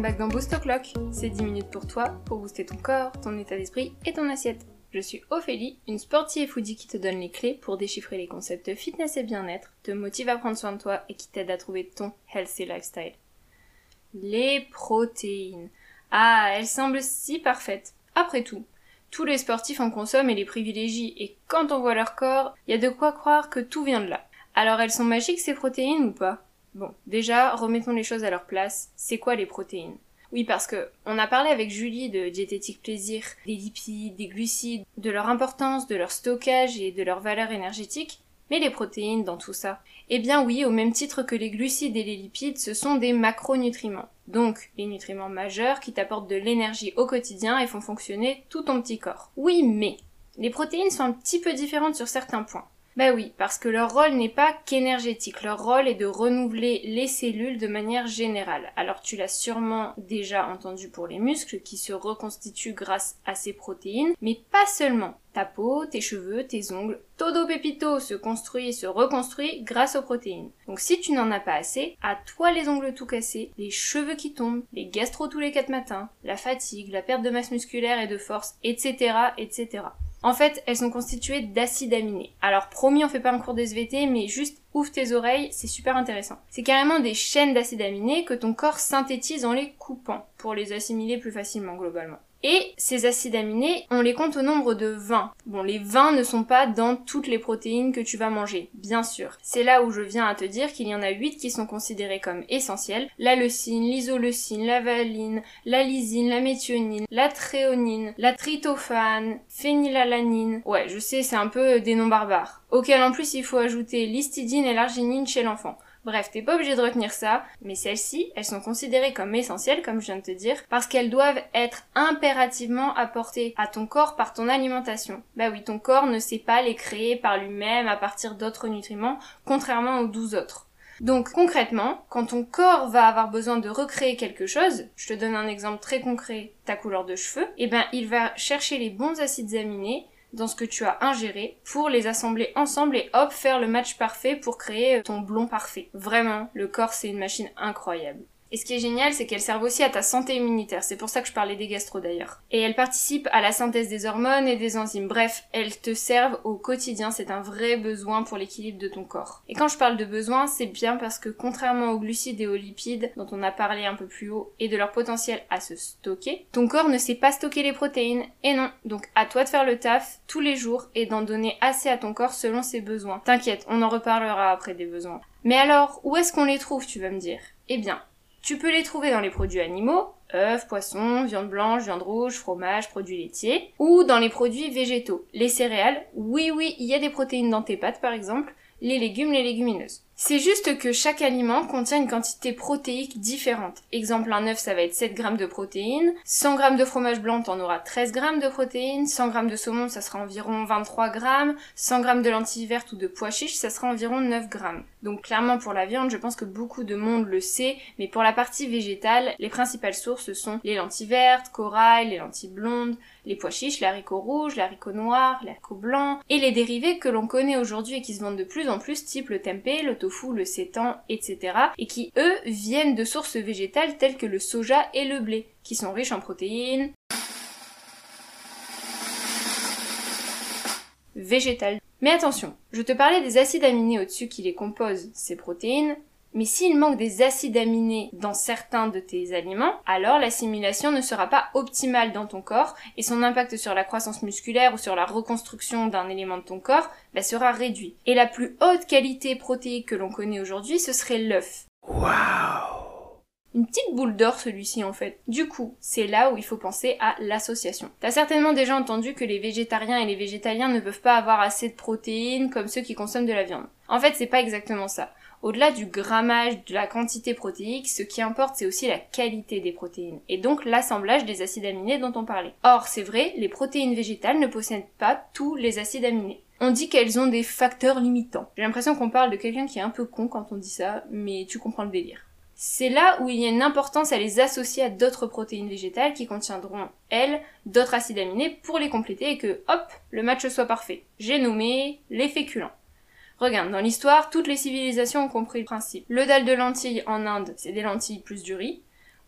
back dans Boost O'Clock. C'est 10 minutes pour toi, pour booster ton corps, ton état d'esprit et ton assiette. Je suis Ophélie, une sportive foodie qui te donne les clés pour déchiffrer les concepts de fitness et bien-être, te motive à prendre soin de toi et qui t'aide à trouver ton healthy lifestyle. Les protéines. Ah, elles semblent si parfaites. Après tout, tous les sportifs en consomment et les privilégient, et quand on voit leur corps, il y a de quoi croire que tout vient de là. Alors elles sont magiques ces protéines ou pas? Bon, déjà, remettons les choses à leur place. C'est quoi les protéines? Oui, parce que on a parlé avec Julie de diététique plaisir, des lipides, des glucides, de leur importance, de leur stockage et de leur valeur énergétique. Mais les protéines dans tout ça? Eh bien oui, au même titre que les glucides et les lipides, ce sont des macronutriments. Donc, les nutriments majeurs qui t'apportent de l'énergie au quotidien et font fonctionner tout ton petit corps. Oui, mais les protéines sont un petit peu différentes sur certains points. Bah oui, parce que leur rôle n'est pas qu'énergétique, leur rôle est de renouveler les cellules de manière générale. Alors tu l'as sûrement déjà entendu pour les muscles qui se reconstituent grâce à ces protéines, mais pas seulement. Ta peau, tes cheveux, tes ongles, todo pepito se construit et se reconstruit grâce aux protéines. Donc si tu n'en as pas assez, à toi les ongles tout cassés, les cheveux qui tombent, les gastro tous les quatre matins, la fatigue, la perte de masse musculaire et de force, etc., etc. En fait, elles sont constituées d'acides aminés. Alors promis, on fait pas un cours de SVT, mais juste ouvre tes oreilles, c'est super intéressant. C'est carrément des chaînes d'acides aminés que ton corps synthétise en les coupant, pour les assimiler plus facilement globalement. Et ces acides aminés, on les compte au nombre de 20. Bon, les 20 ne sont pas dans toutes les protéines que tu vas manger, bien sûr. C'est là où je viens à te dire qu'il y en a 8 qui sont considérées comme essentielles. La leucine, l'isoleucine, la valine, la lysine, la méthionine, la tréonine, la tryptophane, phénylalanine. Ouais, je sais, c'est un peu des noms barbares. Auquel en plus il faut ajouter l'histidine et l'arginine chez l'enfant. Bref, t'es pas obligé de retenir ça, mais celles-ci, elles sont considérées comme essentielles, comme je viens de te dire, parce qu'elles doivent être impérativement apportées à ton corps par ton alimentation. Bah oui, ton corps ne sait pas les créer par lui-même à partir d'autres nutriments, contrairement aux douze autres. Donc concrètement, quand ton corps va avoir besoin de recréer quelque chose, je te donne un exemple très concret, ta couleur de cheveux, eh ben il va chercher les bons acides aminés dans ce que tu as ingéré pour les assembler ensemble et hop faire le match parfait pour créer ton blond parfait. Vraiment, le corps c'est une machine incroyable. Et ce qui est génial, c'est qu'elles servent aussi à ta santé immunitaire. C'est pour ça que je parlais des gastro d'ailleurs. Et elles participent à la synthèse des hormones et des enzymes. Bref, elles te servent au quotidien. C'est un vrai besoin pour l'équilibre de ton corps. Et quand je parle de besoin, c'est bien parce que contrairement aux glucides et aux lipides dont on a parlé un peu plus haut et de leur potentiel à se stocker, ton corps ne sait pas stocker les protéines. Et non. Donc à toi de faire le taf tous les jours et d'en donner assez à ton corps selon ses besoins. T'inquiète, on en reparlera après des besoins. Mais alors, où est-ce qu'on les trouve, tu vas me dire? Eh bien, tu peux les trouver dans les produits animaux, œufs, poissons, viande blanche, viande rouge, fromage, produits laitiers, ou dans les produits végétaux, les céréales. Oui, oui, il y a des protéines dans tes pâtes par exemple, les légumes, les légumineuses. C'est juste que chaque aliment contient une quantité protéique différente. Exemple, un œuf, ça va être 7 grammes de protéines. 100 grammes de fromage blanc, t'en auras 13 grammes de protéines. 100 grammes de saumon, ça sera environ 23 grammes. 100 grammes de lentilles vertes ou de pois chiches, ça sera environ 9 grammes. Donc clairement pour la viande, je pense que beaucoup de monde le sait, mais pour la partie végétale, les principales sources sont les lentilles vertes, corail, les lentilles blondes, les pois chiches, l'haricot rouge, l'haricot noir, l'haricot blanc, et les dérivés que l'on connaît aujourd'hui et qui se vendent de plus en plus, type le tempeh, le tofu, le sétan, etc. et qui, eux, viennent de sources végétales telles que le soja et le blé, qui sont riches en protéines végétales. Mais attention, je te parlais des acides aminés au-dessus qui les composent, ces protéines, mais s'il manque des acides aminés dans certains de tes aliments, alors l'assimilation ne sera pas optimale dans ton corps et son impact sur la croissance musculaire ou sur la reconstruction d'un élément de ton corps bah, sera réduit. Et la plus haute qualité protéique que l'on connaît aujourd'hui, ce serait l'œuf. Waouh une petite boule d'or celui-ci en fait. Du coup, c'est là où il faut penser à l'association. T'as certainement déjà entendu que les végétariens et les végétaliens ne peuvent pas avoir assez de protéines comme ceux qui consomment de la viande. En fait, c'est pas exactement ça. Au-delà du grammage, de la quantité protéique, ce qui importe c'est aussi la qualité des protéines, et donc l'assemblage des acides aminés dont on parlait. Or, c'est vrai, les protéines végétales ne possèdent pas tous les acides aminés. On dit qu'elles ont des facteurs limitants. J'ai l'impression qu'on parle de quelqu'un qui est un peu con quand on dit ça, mais tu comprends le délire. C'est là où il y a une importance à les associer à d'autres protéines végétales qui contiendront, elles, d'autres acides aminés pour les compléter et que, hop, le match soit parfait. J'ai nommé les féculents. Regarde, dans l'histoire, toutes les civilisations ont compris le principe. Le dalle de lentilles en Inde, c'est des lentilles plus du riz.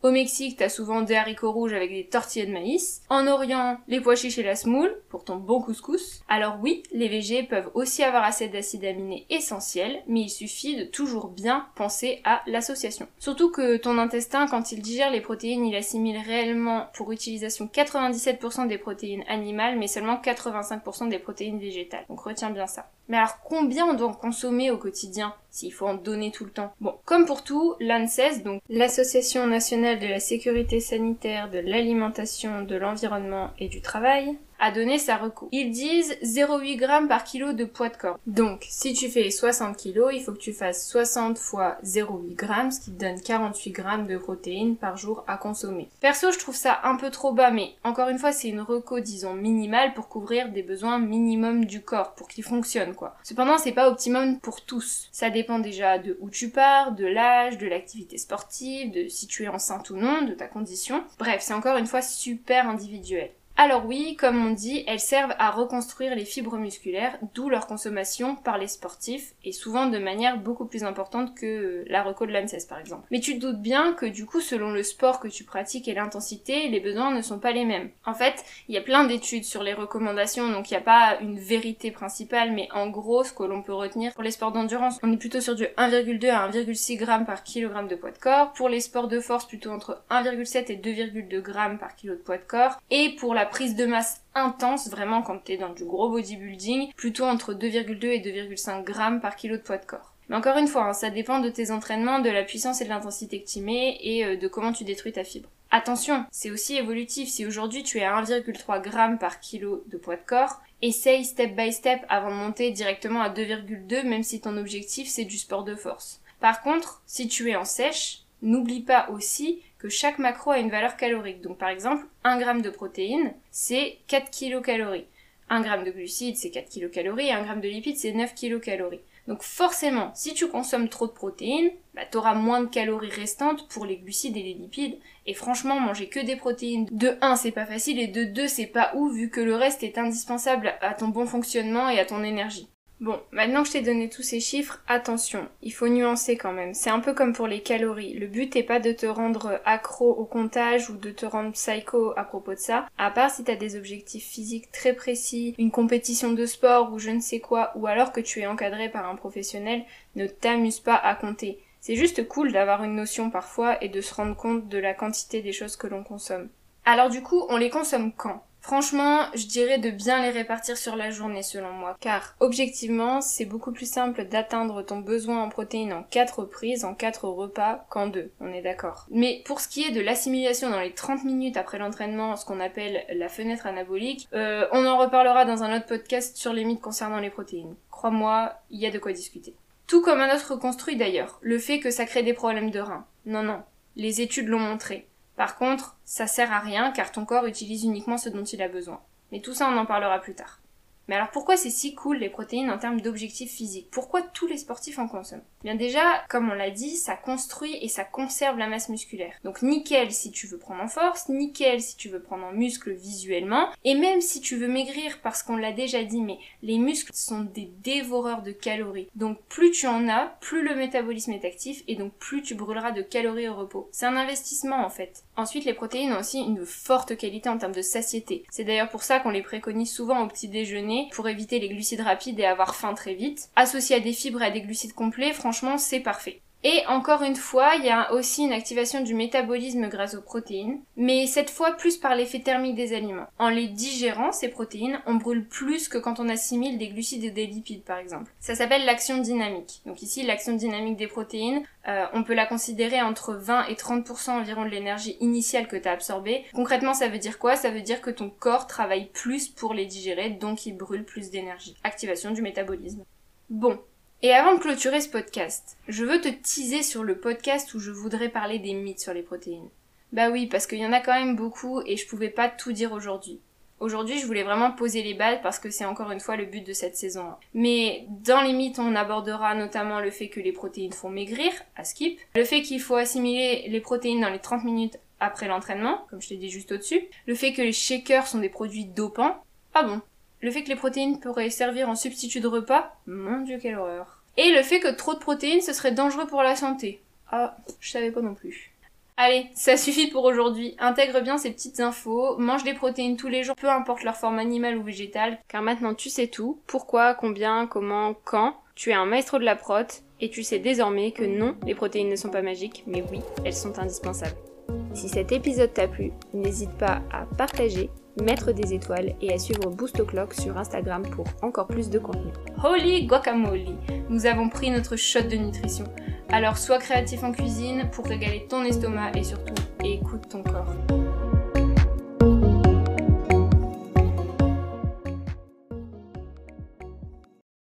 Au Mexique, t'as souvent des haricots rouges avec des tortillas de maïs. En Orient, les pois chiches et la semoule, pour ton bon couscous. Alors oui, les végés peuvent aussi avoir assez d'acides aminés essentiels, mais il suffit de toujours bien penser à l'association. Surtout que ton intestin, quand il digère les protéines, il assimile réellement pour utilisation 97% des protéines animales, mais seulement 85% des protéines végétales. Donc retiens bien ça. Mais alors combien on doit consommer au quotidien? S'il faut en donner tout le temps. Bon, comme pour tout, l'ANSES, donc l'Association nationale de la sécurité sanitaire, de l'alimentation, de l'environnement et du travail, a donné sa recours. Ils disent 0,8 g par kilo de poids de corps. Donc, si tu fais 60 kg, il faut que tu fasses 60 fois 0,8 g, ce qui te donne 48 g de protéines par jour à consommer. Perso, je trouve ça un peu trop bas, mais encore une fois, c'est une reco, disons, minimale pour couvrir des besoins minimums du corps, pour qu'il fonctionne, quoi. Cependant, c'est pas optimum pour tous. Ça dépend déjà de où tu pars, de l'âge, de l'activité sportive, de si tu es enceinte ou non, de ta condition. Bref, c'est encore une fois super individuel. Alors oui, comme on dit, elles servent à reconstruire les fibres musculaires, d'où leur consommation par les sportifs, et souvent de manière beaucoup plus importante que la reco de l'ANSES par exemple. Mais tu te doutes bien que du coup, selon le sport que tu pratiques et l'intensité, les besoins ne sont pas les mêmes. En fait, il y a plein d'études sur les recommandations, donc il n'y a pas une vérité principale, mais en gros, ce que l'on peut retenir pour les sports d'endurance, on est plutôt sur du 1,2 à 1,6 g par kilogramme de poids de corps. Pour les sports de force, plutôt entre 1,7 et 2,2 g par kilo de poids de corps. Et pour la prise de masse intense, vraiment quand t'es dans du gros bodybuilding, plutôt entre 2,2 et 2,5 grammes par kilo de poids de corps. Mais encore une fois, hein, ça dépend de tes entraînements, de la puissance et de l'intensité que tu mets et euh, de comment tu détruis ta fibre. Attention, c'est aussi évolutif. Si aujourd'hui tu es à 1,3 g par kilo de poids de corps, essaye step by step avant de monter directement à 2,2 même si ton objectif c'est du sport de force. Par contre, si tu es en sèche, n'oublie pas aussi que chaque macro a une valeur calorique. Donc par exemple, 1 g de protéines, c'est 4 kcal. 1 g de glucides, c'est 4 kcal, et 1 g de lipides, c'est 9 kcal. Donc forcément, si tu consommes trop de protéines, bah, tu auras moins de calories restantes pour les glucides et les lipides. Et franchement, manger que des protéines, de 1 c'est pas facile et de 2 c'est pas ouf vu que le reste est indispensable à ton bon fonctionnement et à ton énergie. Bon, maintenant que je t'ai donné tous ces chiffres, attention, il faut nuancer quand même. C'est un peu comme pour les calories. Le but est pas de te rendre accro au comptage ou de te rendre psycho à propos de ça. À part si t'as des objectifs physiques très précis, une compétition de sport ou je ne sais quoi, ou alors que tu es encadré par un professionnel, ne t'amuse pas à compter. C'est juste cool d'avoir une notion parfois et de se rendre compte de la quantité des choses que l'on consomme. Alors du coup, on les consomme quand? Franchement, je dirais de bien les répartir sur la journée selon moi, car objectivement, c'est beaucoup plus simple d'atteindre ton besoin en protéines en 4 reprises, en 4 repas, qu'en 2, on est d'accord. Mais pour ce qui est de l'assimilation dans les 30 minutes après l'entraînement, ce qu'on appelle la fenêtre anabolique, euh, on en reparlera dans un autre podcast sur les mythes concernant les protéines. Crois-moi, il y a de quoi discuter. Tout comme un autre reconstruit d'ailleurs, le fait que ça crée des problèmes de reins. Non, non, les études l'ont montré. Par contre, ça sert à rien car ton corps utilise uniquement ce dont il a besoin. Mais tout ça, on en parlera plus tard. Mais alors pourquoi c'est si cool les protéines en termes d'objectifs physiques? Pourquoi tous les sportifs en consomment? Bien déjà, comme on l'a dit, ça construit et ça conserve la masse musculaire. Donc nickel si tu veux prendre en force, nickel si tu veux prendre en muscle visuellement, et même si tu veux maigrir parce qu'on l'a déjà dit, mais les muscles sont des dévoreurs de calories. Donc plus tu en as, plus le métabolisme est actif et donc plus tu brûleras de calories au repos. C'est un investissement en fait. Ensuite, les protéines ont aussi une forte qualité en termes de satiété. C'est d'ailleurs pour ça qu'on les préconise souvent au petit déjeuner pour éviter les glucides rapides et avoir faim très vite. Associé à des fibres et à des glucides complets, franchement, c'est parfait. Et encore une fois, il y a aussi une activation du métabolisme grâce aux protéines, mais cette fois plus par l'effet thermique des aliments. En les digérant, ces protéines, on brûle plus que quand on assimile des glucides et des lipides par exemple. Ça s'appelle l'action dynamique. Donc ici, l'action dynamique des protéines, euh, on peut la considérer entre 20 et 30% environ de l'énergie initiale que tu as absorbée. Concrètement, ça veut dire quoi? Ça veut dire que ton corps travaille plus pour les digérer, donc il brûle plus d'énergie. Activation du métabolisme. Bon, et avant de clôturer ce podcast, je veux te teaser sur le podcast où je voudrais parler des mythes sur les protéines. Bah oui, parce qu'il y en a quand même beaucoup et je pouvais pas tout dire aujourd'hui. Aujourd'hui, je voulais vraiment poser les balles parce que c'est encore une fois le but de cette saison. Mais dans les mythes, on abordera notamment le fait que les protéines font maigrir, à skip, le fait qu'il faut assimiler les protéines dans les 30 minutes après l'entraînement, comme je t'ai dit juste au-dessus, le fait que les shakers sont des produits dopants. Ah bon, le fait que les protéines pourraient servir en substitut de repas, mon dieu quelle horreur. Et le fait que trop de protéines ce serait dangereux pour la santé. Ah, je savais pas non plus. Allez, ça suffit pour aujourd'hui. Intègre bien ces petites infos, mange des protéines tous les jours, peu importe leur forme animale ou végétale, car maintenant tu sais tout, pourquoi, combien, comment, quand. Tu es un maestro de la prot, et tu sais désormais que non, les protéines ne sont pas magiques, mais oui, elles sont indispensables. Si cet épisode t'a plu, n'hésite pas à partager, mettre des étoiles et à suivre Boost O'Clock sur Instagram pour encore plus de contenu. Holy guacamole Nous avons pris notre shot de nutrition. Alors sois créatif en cuisine pour régaler ton estomac et surtout écoute ton corps.